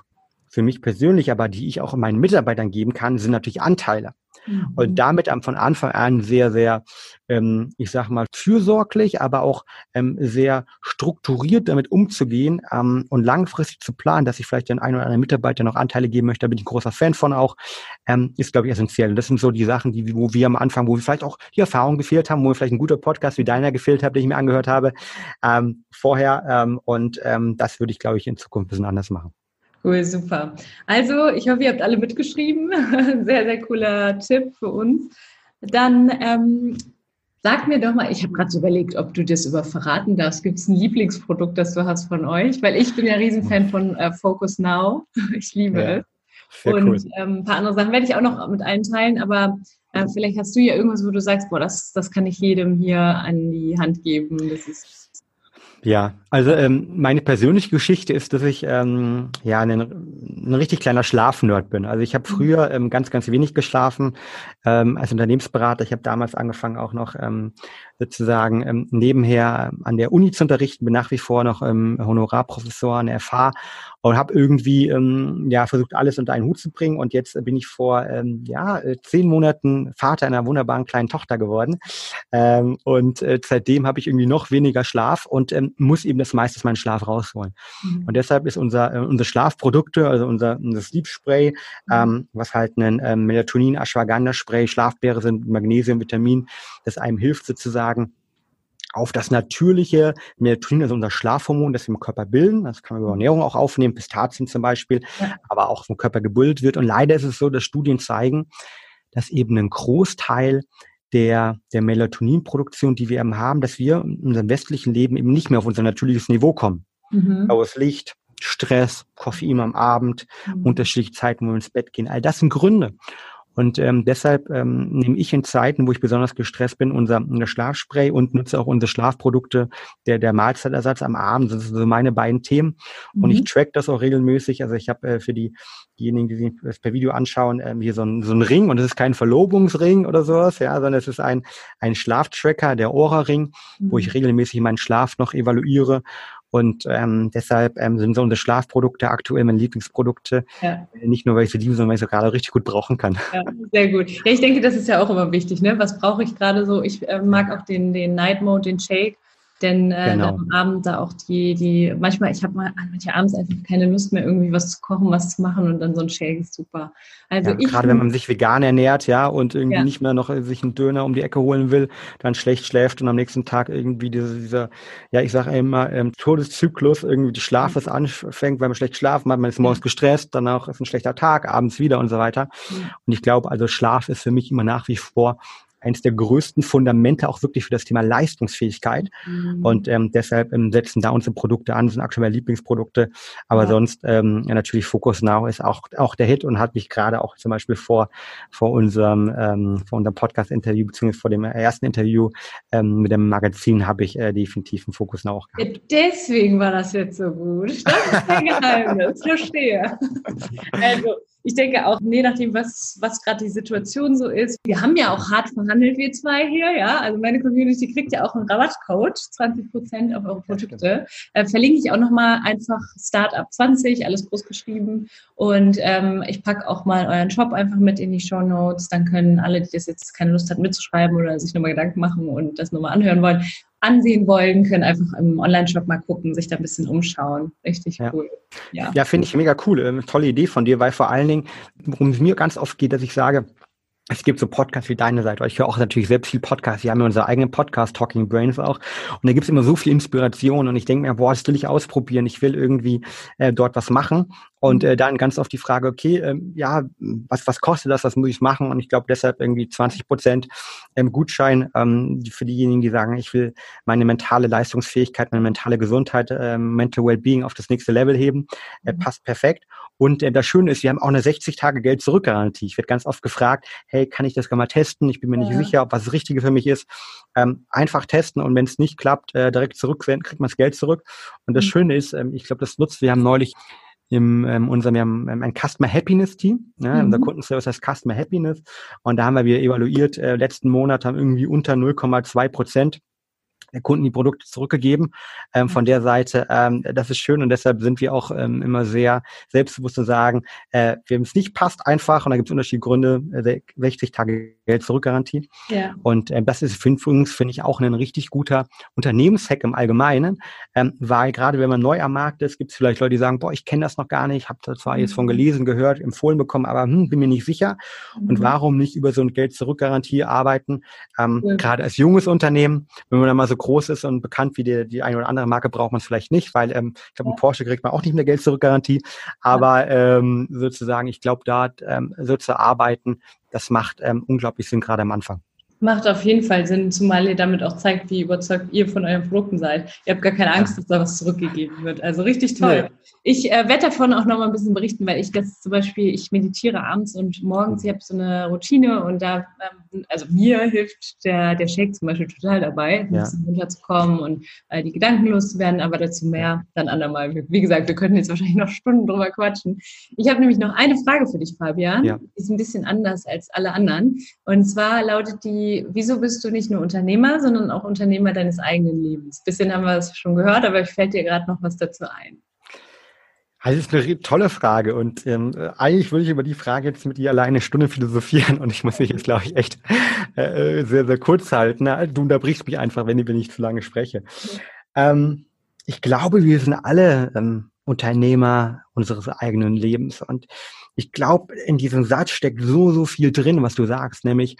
für mich persönlich, aber die ich auch meinen Mitarbeitern geben kann, sind natürlich Anteile. Mhm. Und damit von Anfang an sehr, sehr, ähm, ich sag mal, fürsorglich, aber auch ähm, sehr strukturiert damit umzugehen ähm, und langfristig zu planen, dass ich vielleicht den einen oder anderen Mitarbeiter noch Anteile geben möchte, da bin ich ein großer Fan von auch, ähm, ist, glaube ich, essentiell. Und das sind so die Sachen, die, wo wir am Anfang, wo wir vielleicht auch die Erfahrung gefehlt haben, wo wir vielleicht ein guter Podcast wie deiner gefehlt hat, den ich mir angehört habe, ähm, vorher. Ähm, und ähm, das würde ich, glaube ich, in Zukunft ein bisschen anders machen. Cool, super. Also, ich hoffe, ihr habt alle mitgeschrieben. sehr, sehr cooler Tipp für uns. Dann ähm, sag mir doch mal, ich habe gerade so überlegt, ob du das über verraten darfst. Gibt es ein Lieblingsprodukt, das du hast von euch? Weil ich bin ja Riesenfan von äh, Focus Now. ich liebe ja, es. Und cool. ähm, ein paar andere Sachen werde ich auch noch mit allen teilen, aber äh, vielleicht hast du ja irgendwas, wo du sagst, boah, das, das kann ich jedem hier an die Hand geben. Das ist ja, also ähm, meine persönliche Geschichte ist, dass ich ähm, ja ein, ein richtig kleiner Schlafnerd bin. Also ich habe mhm. früher ähm, ganz, ganz wenig geschlafen ähm, als Unternehmensberater. Ich habe damals angefangen auch noch ähm, sozusagen ähm, nebenher an der Uni zu unterrichten, bin nach wie vor noch ähm, Honorarprofessor an der FH und habe irgendwie ähm, ja versucht alles unter einen Hut zu bringen und jetzt bin ich vor ähm, ja äh, zehn Monaten Vater einer wunderbaren kleinen Tochter geworden ähm, und äh, seitdem habe ich irgendwie noch weniger Schlaf und ähm, muss eben das meiste meinen Schlaf rausholen mhm. und deshalb ist unser äh, unsere Schlafprodukte also unser, unser Sleep Spray mhm. ähm, was halt ein ähm, Melatonin Ashwagandha Spray Schlafbeere sind Magnesium Vitamin das einem hilft sozusagen auf das natürliche Melatonin, also unser Schlafhormon, das wir im Körper bilden. Das kann man über Ernährung auch aufnehmen, Pistazien zum Beispiel, ja. aber auch vom Körper gebildet wird. Und leider ist es so, dass Studien zeigen, dass eben ein Großteil der, der Melatoninproduktion, die wir eben haben, dass wir in unserem westlichen Leben eben nicht mehr auf unser natürliches Niveau kommen. Mhm. Blaues Licht, Stress, Koffein am Abend, mhm. unterschiedliche Zeiten, wo wir ins Bett gehen. All das sind Gründe. Und ähm, deshalb ähm, nehme ich in Zeiten, wo ich besonders gestresst bin, unser, unser Schlafspray und nutze auch unsere Schlafprodukte, der, der Mahlzeitersatz am Abend. Das sind so meine beiden Themen. Mhm. Und ich mhm. track das auch regelmäßig. Also ich habe äh, für die, diejenigen, die sich das per Video anschauen, ähm, hier so ein, so ein Ring. Und es ist kein Verlobungsring oder sowas, ja, sondern es ist ein, ein Schlaftracker, der Aura-Ring, mhm. wo ich mhm. regelmäßig meinen Schlaf noch evaluiere und ähm, deshalb ähm, sind so unsere Schlafprodukte aktuell meine Lieblingsprodukte. Ja. Nicht nur, weil ich sie liebe, sondern weil ich sie gerade richtig gut brauchen kann. Ja, sehr gut. Ja, ich denke, das ist ja auch immer wichtig. Ne? Was brauche ich gerade so? Ich äh, mag auch den, den Night Mode, den Shake. Denn äh, genau. am Abend da auch die, die, manchmal, ich habe mal manche abends einfach keine Lust mehr, irgendwie was zu kochen, was zu machen und dann so ein Shake ist super. Also ja, ich, gerade wenn man sich vegan ernährt, ja, und irgendwie ja. nicht mehr noch sich einen Döner um die Ecke holen will, dann schlecht schläft und am nächsten Tag irgendwie diese, dieser, ja, ich sage immer, ähm, Todeszyklus, irgendwie die Schlafes anfängt, weil man schlecht schlafen hat, man ist morgens gestresst, danach ist ein schlechter Tag, abends wieder und so weiter. Und ich glaube, also Schlaf ist für mich immer nach wie vor eines der größten Fundamente auch wirklich für das Thema Leistungsfähigkeit. Mhm. Und ähm, deshalb ähm, setzen da unsere Produkte an, sind aktuell Lieblingsprodukte. Aber ja. sonst ähm, ja, natürlich Focus Now ist auch, auch der Hit und hat mich gerade auch zum Beispiel vor, vor unserem, ähm, vor unserem Podcast-Interview, beziehungsweise vor dem ersten Interview ähm, mit dem Magazin habe ich äh, definitiv einen Focus Now auch gehabt. Deswegen war das jetzt so gut. Das ist ein Geheimnis, verstehe. Also, ich denke auch, je nachdem, was, was gerade die Situation so ist. Wir haben ja auch hart verhandelt, wir zwei hier, ja. Also meine Community kriegt ja auch einen Rabattcode, 20 Prozent auf eure Produkte. Äh, verlinke ich auch nochmal einfach Startup 20, alles groß geschrieben. Und ähm, ich packe auch mal euren Shop einfach mit in die Show Notes. Dann können alle, die das jetzt keine Lust hatten mitzuschreiben oder sich nochmal Gedanken machen und das nochmal anhören wollen, ansehen wollen, können einfach im Online-Shop mal gucken, sich da ein bisschen umschauen. Richtig ja. cool. Ja, ja finde ich mega cool. Ähm, tolle Idee von dir, weil vor allen Dingen, worum es mir ganz oft geht, dass ich sage, es gibt so Podcasts wie deine Seite. Ich höre auch natürlich selbst viel Podcasts. Wir haben ja unseren eigenen Podcast, Talking Brains auch. Und da gibt es immer so viel Inspiration. Und ich denke mir, boah, das will ich ausprobieren. Ich will irgendwie äh, dort was machen. Und äh, dann ganz oft die Frage, okay, ähm, ja, was, was kostet das, was muss ich machen? Und ich glaube deshalb irgendwie 20 Prozent ähm, Gutschein ähm, für diejenigen, die sagen, ich will meine mentale Leistungsfähigkeit, meine mentale Gesundheit, ähm, Mental Wellbeing auf das nächste Level heben. Äh, passt perfekt. Und äh, das Schöne ist, wir haben auch eine 60 Tage Geld zurück Garantie. Ich werde ganz oft gefragt, hey, kann ich das gar mal testen? Ich bin mir nicht sicher, ob was das Richtige für mich ist. Ähm, einfach testen und wenn es nicht klappt, äh, direkt zurücksenden, kriegt man das Geld zurück. Und das mhm. Schöne ist, ähm, ich glaube, das nutzt, wir haben neulich im ähm, unserem wir haben ein Customer Happiness Team. Ja, mhm. Unser Kundenservice heißt Customer Happiness. Und da haben wir, wir evaluiert, äh, letzten Monat haben irgendwie unter 0,2 Prozent der Kunden die Produkte zurückgegeben. Ähm, von der Seite, ähm, das ist schön und deshalb sind wir auch ähm, immer sehr selbstbewusst zu sagen, äh, wem es nicht passt, einfach, und da gibt es unterschiedliche Gründe, äh, 60 Tage Geld zurückgarantie. Ja. Und äh, das ist für uns, finde ich, auch ein richtig guter Unternehmenshack im Allgemeinen, ähm, weil gerade wenn man neu am Markt ist, gibt es vielleicht Leute, die sagen, boah, ich kenne das noch gar nicht, habe zwar mhm. jetzt von gelesen, gehört, empfohlen bekommen, aber hm, bin mir nicht sicher. Mhm. Und warum nicht über so ein Geld-Zurückgarantie arbeiten? Ähm, ja. Gerade als junges Unternehmen, wenn man da mal so groß ist und bekannt wie die, die eine oder andere Marke, braucht man es vielleicht nicht, weil ähm, ich glaube, ein Porsche kriegt man auch nicht mehr Geld zurück Garantie. Aber ähm, sozusagen, ich glaube, dort ähm, so zu arbeiten, das macht ähm, unglaublich Sinn, gerade am Anfang. Macht auf jeden Fall Sinn, zumal ihr damit auch zeigt, wie überzeugt ihr von euren Produkten seid. Ihr habt gar keine Angst, dass da was zurückgegeben wird. Also richtig toll. Nee. Ich äh, werde davon auch noch mal ein bisschen berichten, weil ich das zum Beispiel, ich meditiere abends und morgens, ich habe so eine Routine und da, ähm, also mir hilft der, der Shake zum Beispiel total dabei, ein ja. bisschen runterzukommen und äh, die Gedanken loszuwerden, aber dazu mehr dann andermal. Wie gesagt, wir könnten jetzt wahrscheinlich noch Stunden drüber quatschen. Ich habe nämlich noch eine Frage für dich, Fabian. Ja. Die ist ein bisschen anders als alle anderen. Und zwar lautet die, wieso bist du nicht nur Unternehmer, sondern auch Unternehmer deines eigenen Lebens? Bisschen haben wir es schon gehört, aber ich fällt dir gerade noch was dazu ein. Das ist eine tolle Frage und ähm, eigentlich würde ich über die Frage jetzt mit dir alleine eine Stunde philosophieren und ich muss mich jetzt, glaube ich, echt äh, sehr, sehr kurz halten. Du unterbrichst mich einfach, wenn ich, wenn zu lange spreche. Ähm, ich glaube, wir sind alle ähm, Unternehmer unseres eigenen Lebens und ich glaube, in diesem Satz steckt so, so viel drin, was du sagst, nämlich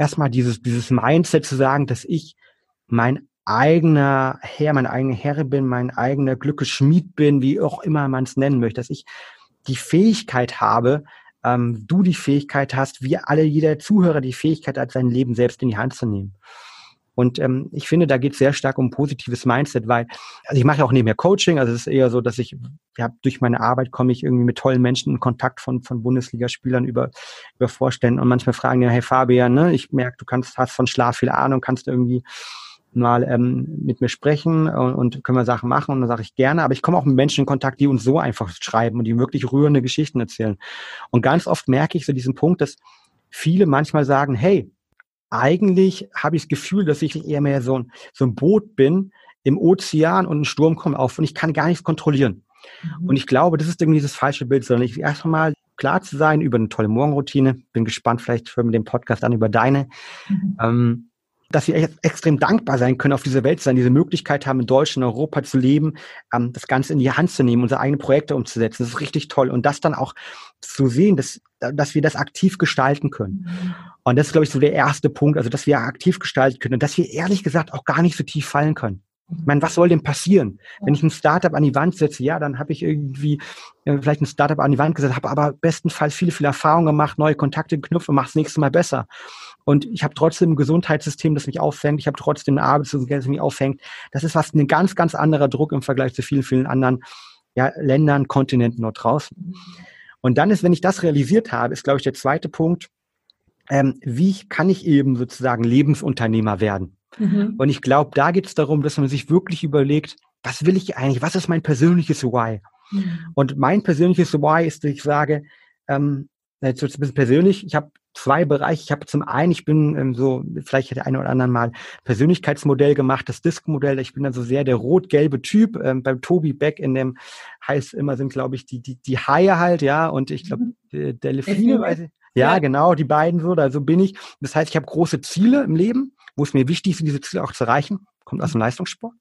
erstmal dieses, dieses Mindset zu sagen, dass ich mein eigener Herr, mein eigener Herr bin, mein eigener Glückesschmied bin, wie auch immer man es nennen möchte, dass ich die Fähigkeit habe, ähm, du die Fähigkeit hast, wir alle, jeder Zuhörer die Fähigkeit hat, sein Leben selbst in die Hand zu nehmen. Und ähm, ich finde, da geht es sehr stark um positives Mindset, weil, also ich mache ja auch nebenher Coaching, also es ist eher so, dass ich, ja, durch meine Arbeit komme ich irgendwie mit tollen Menschen in Kontakt von, von Bundesligaspielern über, über Vorständen und manchmal fragen ja, hey Fabian, ne, ich merke, du kannst, hast von Schlaf viel Ahnung, kannst irgendwie mal ähm, mit mir sprechen und, und können wir Sachen machen und dann sage ich gerne, aber ich komme auch mit Menschen in Kontakt, die uns so einfach schreiben und die wirklich rührende Geschichten erzählen. Und ganz oft merke ich so diesen Punkt, dass viele manchmal sagen, hey, eigentlich habe ich das Gefühl, dass ich eher mehr so ein, so ein Boot bin im Ozean und ein Sturm kommt auf und ich kann gar nichts kontrollieren. Mhm. Und ich glaube, das ist irgendwie das falsche Bild, sondern ich erst mal klar zu sein über eine tolle Morgenroutine. Bin gespannt, vielleicht hören wir den Podcast an über deine. Mhm. Ähm, dass wir extrem dankbar sein können, auf dieser Welt zu sein, diese Möglichkeit haben, in Deutschland, in Europa zu leben, ähm, das Ganze in die Hand zu nehmen, unsere eigenen Projekte umzusetzen. Das ist richtig toll. Und das dann auch zu sehen, dass, dass wir das aktiv gestalten können. Mhm. Und das ist, glaube ich, so der erste Punkt, also dass wir aktiv gestalten können und dass wir ehrlich gesagt auch gar nicht so tief fallen können. Ich meine, was soll denn passieren? Wenn ich ein Startup an die Wand setze, ja, dann habe ich irgendwie äh, vielleicht ein Startup an die Wand gesetzt, habe aber bestenfalls viele, viele Erfahrungen gemacht, neue Kontakte geknüpft und mache das nächste Mal besser. Und ich habe trotzdem ein Gesundheitssystem, das mich auffängt. Ich habe trotzdem ein Arbeitslosengeld, das mich auffängt. Das ist was ein ganz, ganz anderer Druck im Vergleich zu vielen, vielen anderen ja, Ländern, Kontinenten dort draußen. Und dann ist, wenn ich das realisiert habe, ist, glaube ich, der zweite Punkt, ähm, wie kann ich eben sozusagen Lebensunternehmer werden? Mhm. Und ich glaube, da geht es darum, dass man sich wirklich überlegt, was will ich eigentlich? Was ist mein persönliches Why? Mhm. Und mein persönliches Why ist, dass ich sage, ähm, jetzt wird ein bisschen persönlich. Ich habe zwei Bereiche. Ich habe zum einen, ich bin ähm, so, vielleicht hat der eine oder andere mal Persönlichkeitsmodell gemacht, das Disk-Modell. Ich bin dann so sehr der rot-gelbe Typ. Ähm, beim Tobi Beck in dem heißt immer sind, glaube ich, die, die, die Haie halt, ja. Und ich glaube, mhm. Delfine, weiß ich. Ja, ja, genau, die beiden so, da so bin ich. Das heißt, ich habe große Ziele im Leben, wo es mir wichtig ist, diese Ziele auch zu erreichen. Kommt aus dem Leistungssport.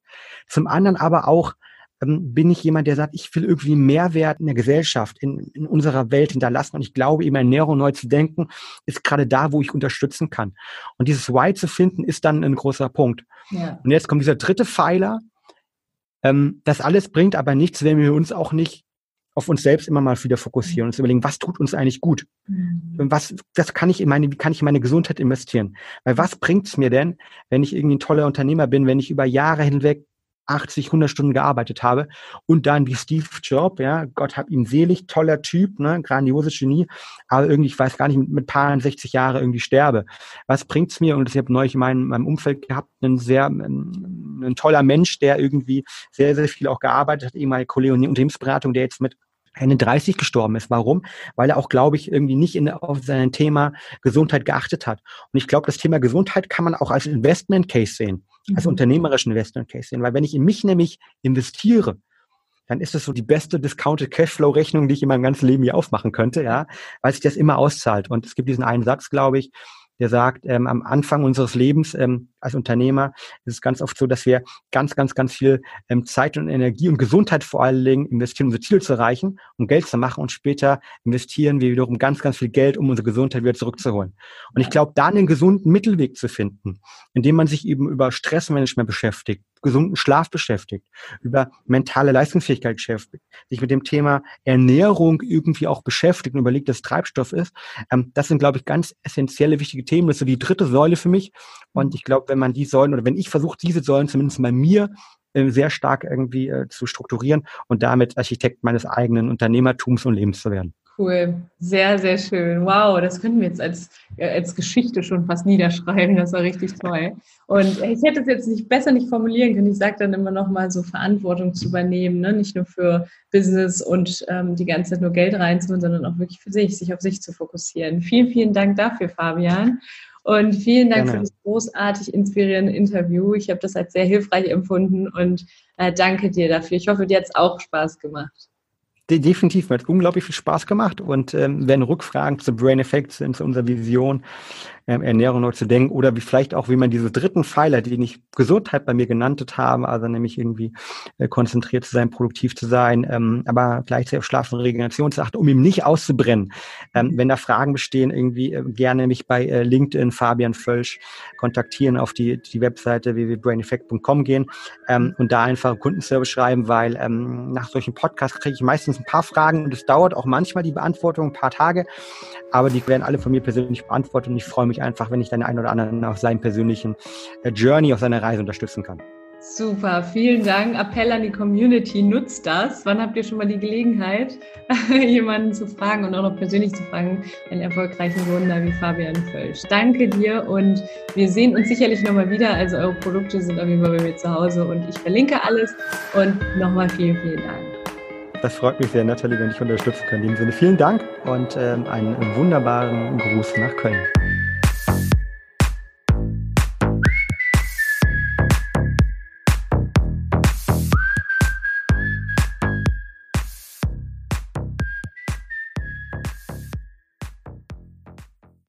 Zum anderen aber auch bin ich jemand, der sagt, ich will irgendwie Mehrwert in der Gesellschaft, in, in unserer Welt hinterlassen. Und ich glaube, eben Ernährung neu zu denken, ist gerade da, wo ich unterstützen kann. Und dieses Why zu finden, ist dann ein großer Punkt. Ja. Und jetzt kommt dieser dritte Pfeiler. Ähm, das alles bringt aber nichts, wenn wir uns auch nicht auf uns selbst immer mal wieder fokussieren und uns überlegen, was tut uns eigentlich gut? Mhm. Was, das kann ich in meine, wie kann ich in meine Gesundheit investieren? Weil was bringt's mir denn, wenn ich irgendwie ein toller Unternehmer bin, wenn ich über Jahre hinweg 80, 100 Stunden gearbeitet habe und dann wie Steve Jobs, ja, Gott hab ihn selig, toller Typ, ne, grandiose Genie, aber irgendwie, ich weiß gar nicht, mit, mit paar 60 Jahre irgendwie sterbe. Was bringt's mir? Und ich habe neulich in meinem, meinem Umfeld gehabt, einen sehr, ein, ein toller Mensch, der irgendwie sehr, sehr viel auch gearbeitet hat, ehemalige Kollege und Unternehmensberatung, der jetzt mit Ende 30 gestorben ist. Warum? Weil er auch, glaube ich, irgendwie nicht in, auf sein Thema Gesundheit geachtet hat. Und ich glaube, das Thema Gesundheit kann man auch als Investment Case sehen, als mhm. unternehmerischen Investment Case sehen. Weil wenn ich in mich nämlich investiere, dann ist das so die beste Discounted Cashflow Rechnung, die ich in meinem ganzen Leben hier aufmachen könnte, ja, weil sich das immer auszahlt. Und es gibt diesen einen Satz, glaube ich, der sagt, ähm, am Anfang unseres Lebens ähm, als Unternehmer ist es ganz oft so, dass wir ganz, ganz, ganz viel ähm, Zeit und Energie und Gesundheit vor allen Dingen investieren, um unsere Ziele zu erreichen, um Geld zu machen und später investieren wir wiederum ganz, ganz viel Geld, um unsere Gesundheit wieder zurückzuholen. Und ich glaube, da einen gesunden Mittelweg zu finden, indem man sich eben über Stressmanagement beschäftigt, gesunden Schlaf beschäftigt, über mentale Leistungsfähigkeit beschäftigt, sich mit dem Thema Ernährung irgendwie auch beschäftigt und überlegt, dass Treibstoff ist. Ähm, das sind, glaube ich, ganz essentielle, wichtige Themen. Das ist so die dritte Säule für mich. Und ich glaube, wenn man die Säulen oder wenn ich versuche, diese Säulen zumindest bei mir äh, sehr stark irgendwie äh, zu strukturieren und damit Architekt meines eigenen Unternehmertums und Lebens zu werden. Cool, sehr, sehr schön. Wow, das könnten wir jetzt als, äh, als Geschichte schon fast niederschreiben. Das war richtig toll. Und ich hätte es jetzt nicht besser nicht formulieren können. Ich sage dann immer noch mal so Verantwortung zu übernehmen, ne? nicht nur für Business und ähm, die ganze Zeit nur Geld reinzuholen, sondern auch wirklich für sich, sich auf sich zu fokussieren. Vielen, vielen Dank dafür, Fabian. Und vielen Dank Gerne. für das großartig inspirierende Interview. Ich habe das als sehr hilfreich empfunden und äh, danke dir dafür. Ich hoffe, dir hat es auch Spaß gemacht. Definitiv, mir hat unglaublich viel Spaß gemacht. Und ähm, wenn Rückfragen zu Brain Effect sind, zu unserer Vision, ähm, Ernährung neu zu denken oder wie vielleicht auch, wie man diese dritten Pfeiler, die ich Gesundheit bei mir genannt habe, also nämlich irgendwie äh, konzentriert zu sein, produktiv zu sein, ähm, aber gleichzeitig auf Schlaf und Regeneration zu achten, um ihm nicht auszubrennen. Ähm, wenn da Fragen bestehen, irgendwie äh, gerne mich bei äh, LinkedIn Fabian Völsch kontaktieren, auf die, die Webseite www.braineffect.com gehen ähm, und da einfach Kundenservice schreiben, weil ähm, nach solchen Podcasts kriege ich meistens ein paar Fragen und es dauert auch manchmal die Beantwortung ein paar Tage, aber die werden alle von mir persönlich beantwortet und ich freue mich mich einfach, wenn ich den einen oder anderen auf seinem persönlichen äh, Journey, auf seiner Reise unterstützen kann. Super, vielen Dank. Appell an die Community, nutzt das. Wann habt ihr schon mal die Gelegenheit, jemanden zu fragen und auch noch persönlich zu fragen, einen erfolgreichen Wunder wie Fabian Völsch. Danke dir und wir sehen uns sicherlich nochmal wieder. Also eure Produkte sind auf jeden Fall bei mir zu Hause und ich verlinke alles und nochmal vielen, vielen Dank. Das freut mich sehr, Nathalie, wenn ich unterstützen kann. In dem Sinne vielen Dank und ähm, einen wunderbaren Gruß nach Köln.